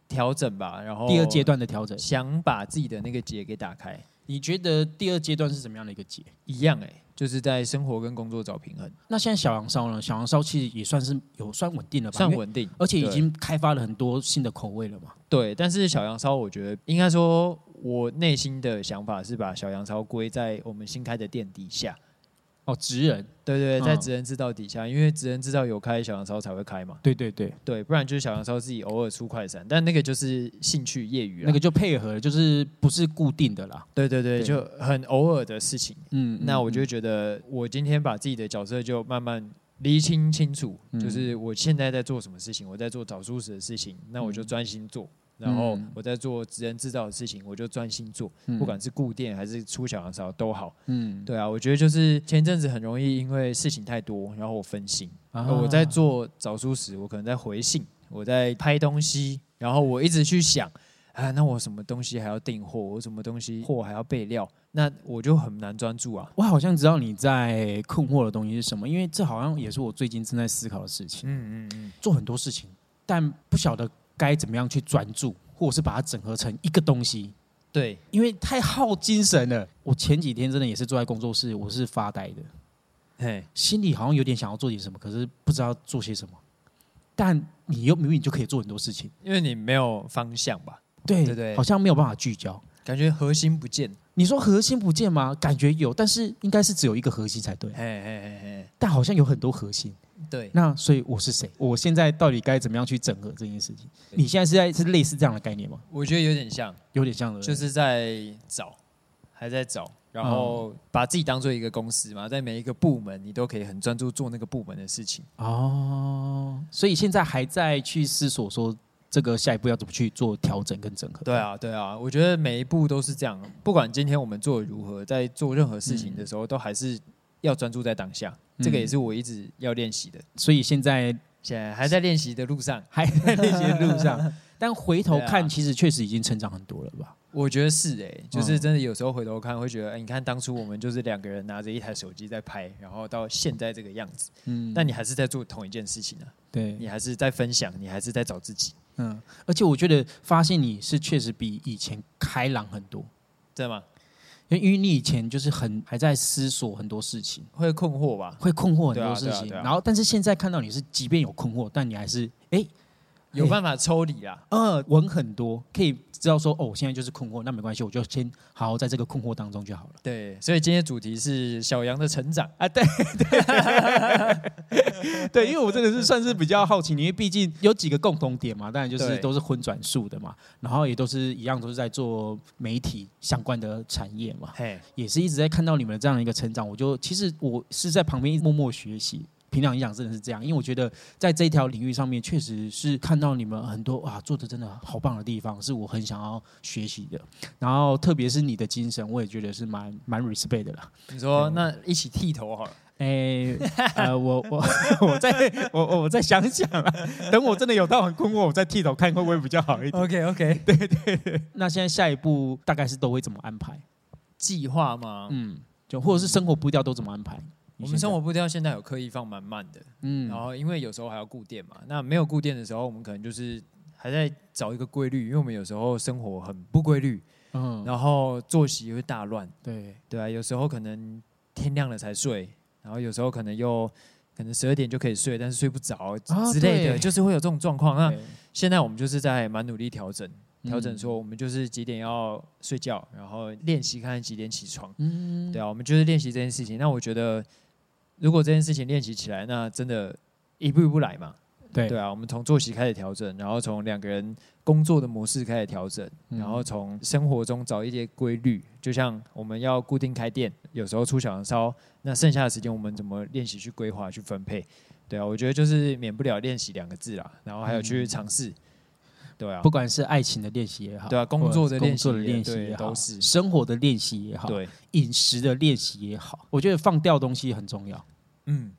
调整吧，然后第二阶段的调整，想把自己的那个结给打开，你觉得第二阶段是怎么样的一个结？一样哎、就是在生活跟工作找平衡，那现在小杨烧呢？小杨烧其实也算是有算稳定了吧？算稳定，而且已经开发了很多新的口味了嘛。对。但是小杨烧，我觉得应该说，我内心的想法是把小杨烧归在我们新开的店底下。哦，职人，对对，嗯在职人知道底下，因为职人知道有开小羊超才会开嘛，对对对，对，不然就是小羊超自己偶尔出快闪，但那个就是兴趣业余啦那个就配合，就是不是固定的啦。对对对，对。就很偶尔的事情。嗯那我就觉得，我今天把自己的角色就慢慢厘清清楚，嗯。就是我现在在做什么事情，我在做找舒适的事情，那我就嗯。专心做。然后嗯我在做职人制造的事情，我就专心做，嗯不管是固店还是出小羊烧都好。嗯，对啊，我觉得就是前一阵子很容易因为事情太多，然后我分心。我在做早书时，我可能在回信，我在拍东西，然后我一直去想，啊，那我什么东西还要订货，我什么东西货还要备料，那我就很难专注啊。我好像知道你在困惑的东西是什么，因为这好像也是我最近正在思考的事情。嗯嗯嗯，做很多事情，但不晓得该怎么样去专注，或者是把它整合成一个东西，对，因为太耗精神了。我前几天真的也是坐在工作室，我是发呆的，嘿，心里好像有点想要做点什么，可是不知道做些什么。但你又明明就可以做很多事情，因为你没有方向吧，对对对好像没有办法聚焦。感觉核心不见。你说核心不见吗？感觉有，但是应该是只有一个核心才对。哎哎哎哎，但好像有很多核心，对，那所以我是谁？我现在到底该怎么样去整合这件事情？你现在是在是类似这样的概念吗？我觉得有点像，有点像的，就是在找，还在找，然后把自己当做一个公司嘛，在每一个部门你都可以很专注做那个部门的事情。哦，所以现在还在去思索说这个下一步要怎么去做调整跟整合。对啊，对啊，我觉得每一步都是这样，不管今天我们做的如何，在做任何事情的时候，都还是要专注在当下。嗯这个也是我一直要练习的，所以现在现在还在练习的路上。还在练习的路上，[laughs] 但回头看，啊其实确实已经成长很多了吧？我觉得是哎、嗯就是真的有时候回头看，会觉得，哎、你看当初我们就是两个人拿着一台手机在拍，然后到现在这个样子，嗯，但你还是在做同一件事情啊，对你，还是在分享，你还是在找自己，嗯，而且我觉得发现你是确实比以前开朗很多，对吗？因为因为你以前就是很还在思索很多事情，会困惑吧？会困惑很多事情，对啊啊然后但是现在看到你是，即便有困惑，但你还是哎。有办法抽离啦。呃，稳很多，可以知道说，哦，我现在就是困惑，那没关系，我就先好好在这个困惑当中就好了。对，所以今天主题是小羊的成长。啊，对对 [laughs] 对，因为我真的是算是比较好奇，因为毕竟有几个共同点嘛，当然就是都是荤转素的嘛，然后也都是一样，都是在做媒体相关的产业嘛，嘿，也是一直在看到你们的这样一个成长，我就其实我是在旁边默默学习。平常影响真的是这样，因为我觉得在这一条领域上面，确实是看到你们很多啊做的真的好棒的地方，是我很想要学习的。然后特别是你的精神，我也觉得是蛮 [laughs] 蛮 respect 的啦。你说那一起剃头好了。哎，呃，我我我再我我我再想想啊，等我真的有到很困惑，我再剃头看会不会比较好一点。[laughs] OK OK，对对那现在下一步大概是都会怎么安排？计划吗？嗯，就或者是生活步调都怎么安排？我们生活步调现在有刻意放蛮慢的，嗯然后因为有时候还要固电嘛，那没有固电的时候，我们可能就是还在找一个规律，因为我们有时候生活很不规律，嗯，然后作息会大乱，对，对啊，有时候可能天亮了才睡，然后有时候可能又可能十二点就可以睡，但是睡不着啊之类的，对就是会有这种状况。那对现在我们就是在蛮努力调整，调整嗯说我们就是几点要睡觉，然后练习看看几点起床。嗯，对啊，我们就是练习这件事情。那我觉得，如果这件事情练习起来，那真的一步一步来嘛。对对啊，我们从作息开始调整，然后从两个人工作的模式开始调整，嗯然后从生活中找一些规律。就像我们要固定开店，有时候出小羊烧，那剩下的时间我们怎么练习去规划、去分配？对啊，我觉得就是免不了练习两个字啦，然后还有去嗯尝试。对啊不，管是爱情的练习也好，对啊工作的练习也好，都是生活的练习也好，对，饮食的练习也好，我觉得放掉东西很重要。嗯，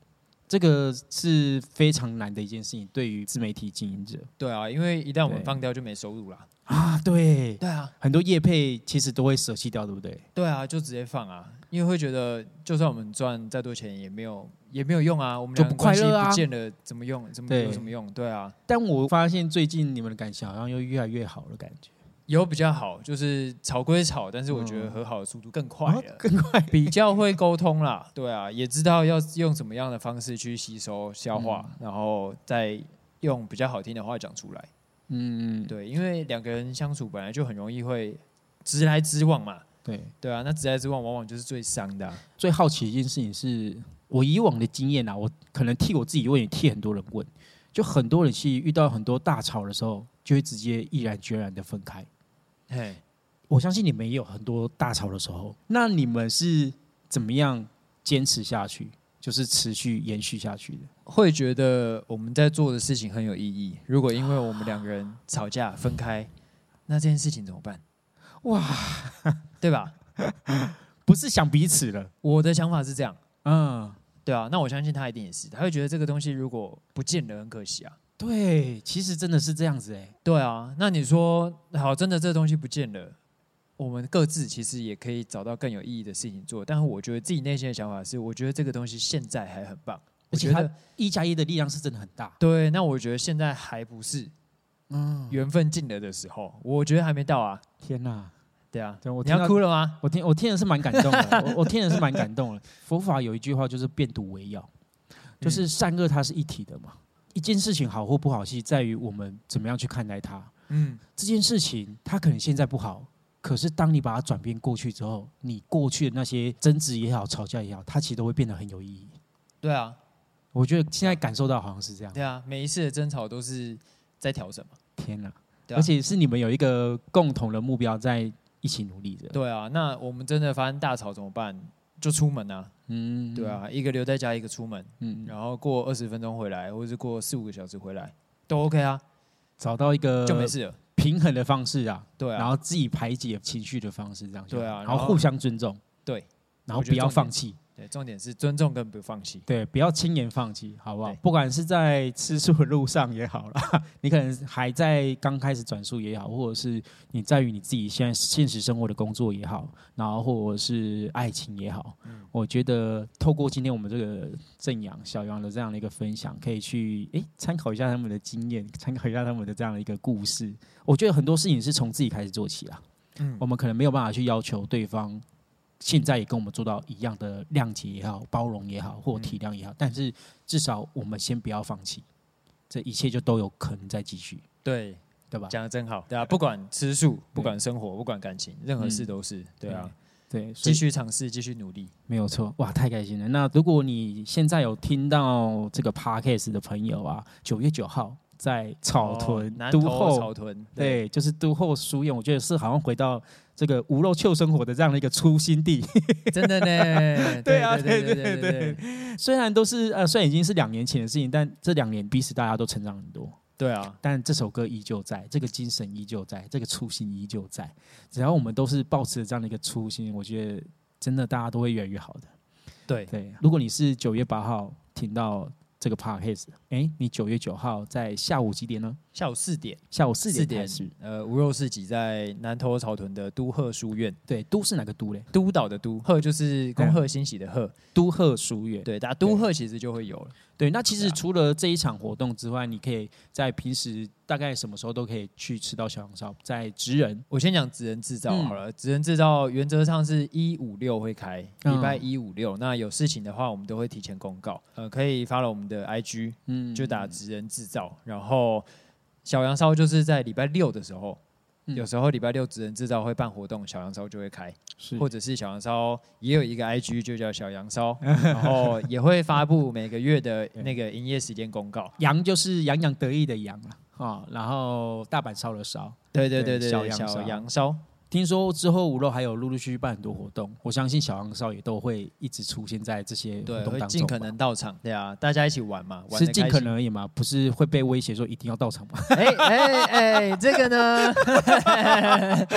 这个是非常难的一件事情，对于自媒体经营者对啊，因为一旦我们放掉就没收入了。啊，对，对啊，很多业配其实都会舍弃掉，对不对？对啊，就直接放啊，因为会觉得就算我们赚再多钱也没有也没有用啊，我们就不快乐啊不见了，怎么用？怎么对有什么用？对啊，但我发现最近你们的感情好像又越来越好了，感觉有比较好，就是吵归吵，但是我觉得嗯和好的速度更快了，[laughs] 更快。比较会沟通啦。对啊，也知道要用什么样的方式去吸收消化，嗯然后再用比较好听的话讲出来。嗯，对，因为两个人相处本来就很容易会直来直往嘛。对。对啊，那直来直往往往就是最伤的啊、最好奇一件事情是我以往的经验啊，我可能替我自己问，也替很多人问，就很多人去遇到很多大吵的时候，就会直接毅然决然的分开。嘿，我相信你们也有很多大吵的时候，那你们是怎么样坚持下去，就是持续延续下去的？会觉得我们在做的事情很有意义。如果因为我们两个人吵架分开，那这件事情怎么办？哇，对吧？[laughs] 不是想彼此了，我的想法是这样，嗯，对啊，那我相信他一定也是，他会觉得这个东西如果不见了很可惜啊。对，其实真的是这样子哎，对啊，那你说好，真的这东西不见了，我们各自其实也可以找到更有意义的事情做。但是我觉得自己内心的想法是，我觉得这个东西现在还很棒，而且它一加一的力量是真的很大，对。那我觉得现在还不是嗯，缘分尽了的时候，我觉得还没到啊。天哪，对啊，对我你要哭了吗？我听我听的是蛮感动的，我我听的是蛮感动的。佛法有一句话就是变毒为药，就是善恶它是一体的嘛。一件事情好或不好，其实在于我们怎么样去看待它。嗯，这件事情它可能现在不好，可是当你把它转变过去之后，你过去的那些争执也好、吵架也好，它其实都会变得很有意义。对啊，我觉得现在感受到好像是这样。对啊，每一次的争吵都是在调整嘛。天哪！而且是你们有一个共同的目标在一起努力的。对啊，那我们真的发生大吵怎么办？就出门啊，嗯对，啊，一个留在家，一个出门，嗯，然后过二十分钟回来，或者是过四五个小时回来，都 OK 啊，找到一个就没事了。平衡的方式啊，对啊，然后自己排解情绪的方式，这样对啊然后互相尊重，对然后不要放弃，对，重点是尊重跟不放弃。对，不要轻言放弃，好不好？不管是在吃素的路上也好啦，你可能还在刚开始转述也好，或者是你在于你自己现在现实生活的工作也好，然后或者是爱情也好，嗯我觉得透过今天我们这个正阳小杨的这样的一个分享，可以去诶参考一下他们的经验，参考一下他们的这样的一个故事。我觉得很多事情是从自己开始做起啦。嗯我们可能没有办法去要求对方现在也跟我们做到一样的谅解也好、包容也好或体谅也好，但是至少我们先不要放弃，这一切就都有可能再继续，对，对吧？讲的真好。对啊，不管吃素，不管生活，不管感情，任何事都是。对啊，对，所继以续尝试，继续努力。没有错，哇，太开心了。那如果你现在有听到这个 podcast 的朋友啊，九月九号在草屯、都后草屯，对，就是都后书院，我觉得是好像回到这个无肉臭生活的这样的一个初心地。[laughs] 真的呢。[laughs] 对啊对对对对虽然都是呃，虽然已经是两年前的事情，但这两年彼此大家都成长很多。对啊，但这首歌依旧在，这个精神依旧在，这个初心依旧在。只要我们都是保持着这样的一个初心，我觉得真的大家都会越来越好的。对对，如果你是九月八号听到这个 podcast，哎，你九月九号在下午几点呢？下午四点，下午四四点点开始。呃，无肉市集在南投草屯的都鹤书院，对，都是哪个都嘞？督导的都，鹤就是恭贺欣喜的贺，都鹤书院。对，大家都鹤其实就会有了。对，那其实除了这一场活动之外，你可以在平时大概什么时候都可以去吃到小羊烧，在职人。我先讲职人制造嗯好了，职人制造原则上是一五六会开，嗯礼拜一五六。那有事情的话，我们都会提前公告。呃，可以发了我们的 IG，嗯就打职人制造。然后小羊烧就是在礼拜六的时候，嗯有时候礼拜六职人制造会办活动，小羊烧就会开，或者是小羊烧也有一个 IG 就叫小羊烧，[laughs] 然后也会发布每个月的那个营业时间公告。羊就是洋洋得意的羊了啊，然后大阪烧的烧。对对对对对，小羊烧。听说之后五楼还有陆陆续续办很多活动，我相信小杨少也都会一直出现在这些活对，尽可。能到场，对啊，大家一起玩嘛，玩是尽可能而已嘛，不是会被威胁说一定要到场吗？[laughs] 哎哎哎，这个呢？[laughs]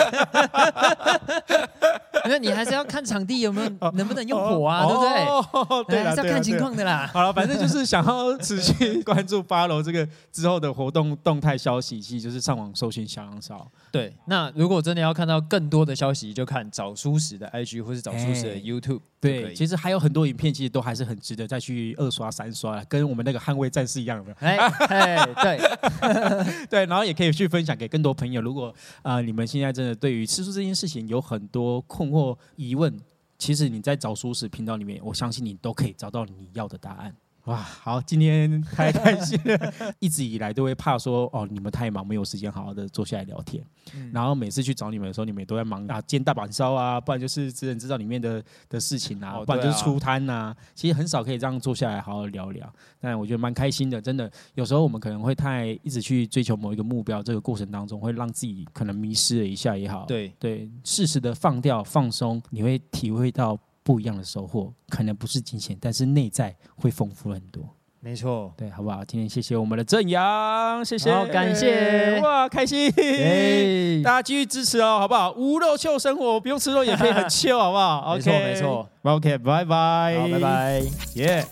那你还是要看场地有没有能不能用火啊，对不对？哦对是要看情。况的啦。好了，反正就是想要持续关注八楼这个之后的活动动态消息，其实就是上网搜寻小杨少。对，那如果真的要看到更多的消息，就看找书时的 IG 或是找书时的哎 YouTube 对，其实还有很多影片，其实都还是很值得再去二刷、三刷了，跟我们那个捍卫战士一样的。哎哎，对，[laughs] 对，然后也可以去分享给更多朋友。如果啊、呃你们现在真的对于吃素这件事情有很多困惑、疑问，其实你在找书时频道里面，我相信你都可以找到你要的答案。哇，好，今天太开心了！[laughs] 一直以来都会怕说，哦，你们太忙，没有时间好好的坐下来聊天。嗯然后每次去找你们的时候，你们也都在忙啊，煎大阪烧啊，不然就是职人知道里面的的事情啊，哦不然就是出摊呐、其实很少可以这样坐下来好好聊聊。但我觉得蛮开心的，真的。有时候我们可能会太一直去追求某一个目标，这个过程当中会让自己可能迷失了一下也好。对，对，适时的放掉、放松，你会体会到不一样的收获。可能不是金钱，但是内在会丰富很多。没错，对，好不好？今天谢谢我们的正阳，谢谢，好感谢哇，开心，大家继续支持哦，好不好？无肉秀生活，不用吃肉也可以很秀，好不好？[laughs] 没错没错，OK，拜拜，好，拜，拜。耶。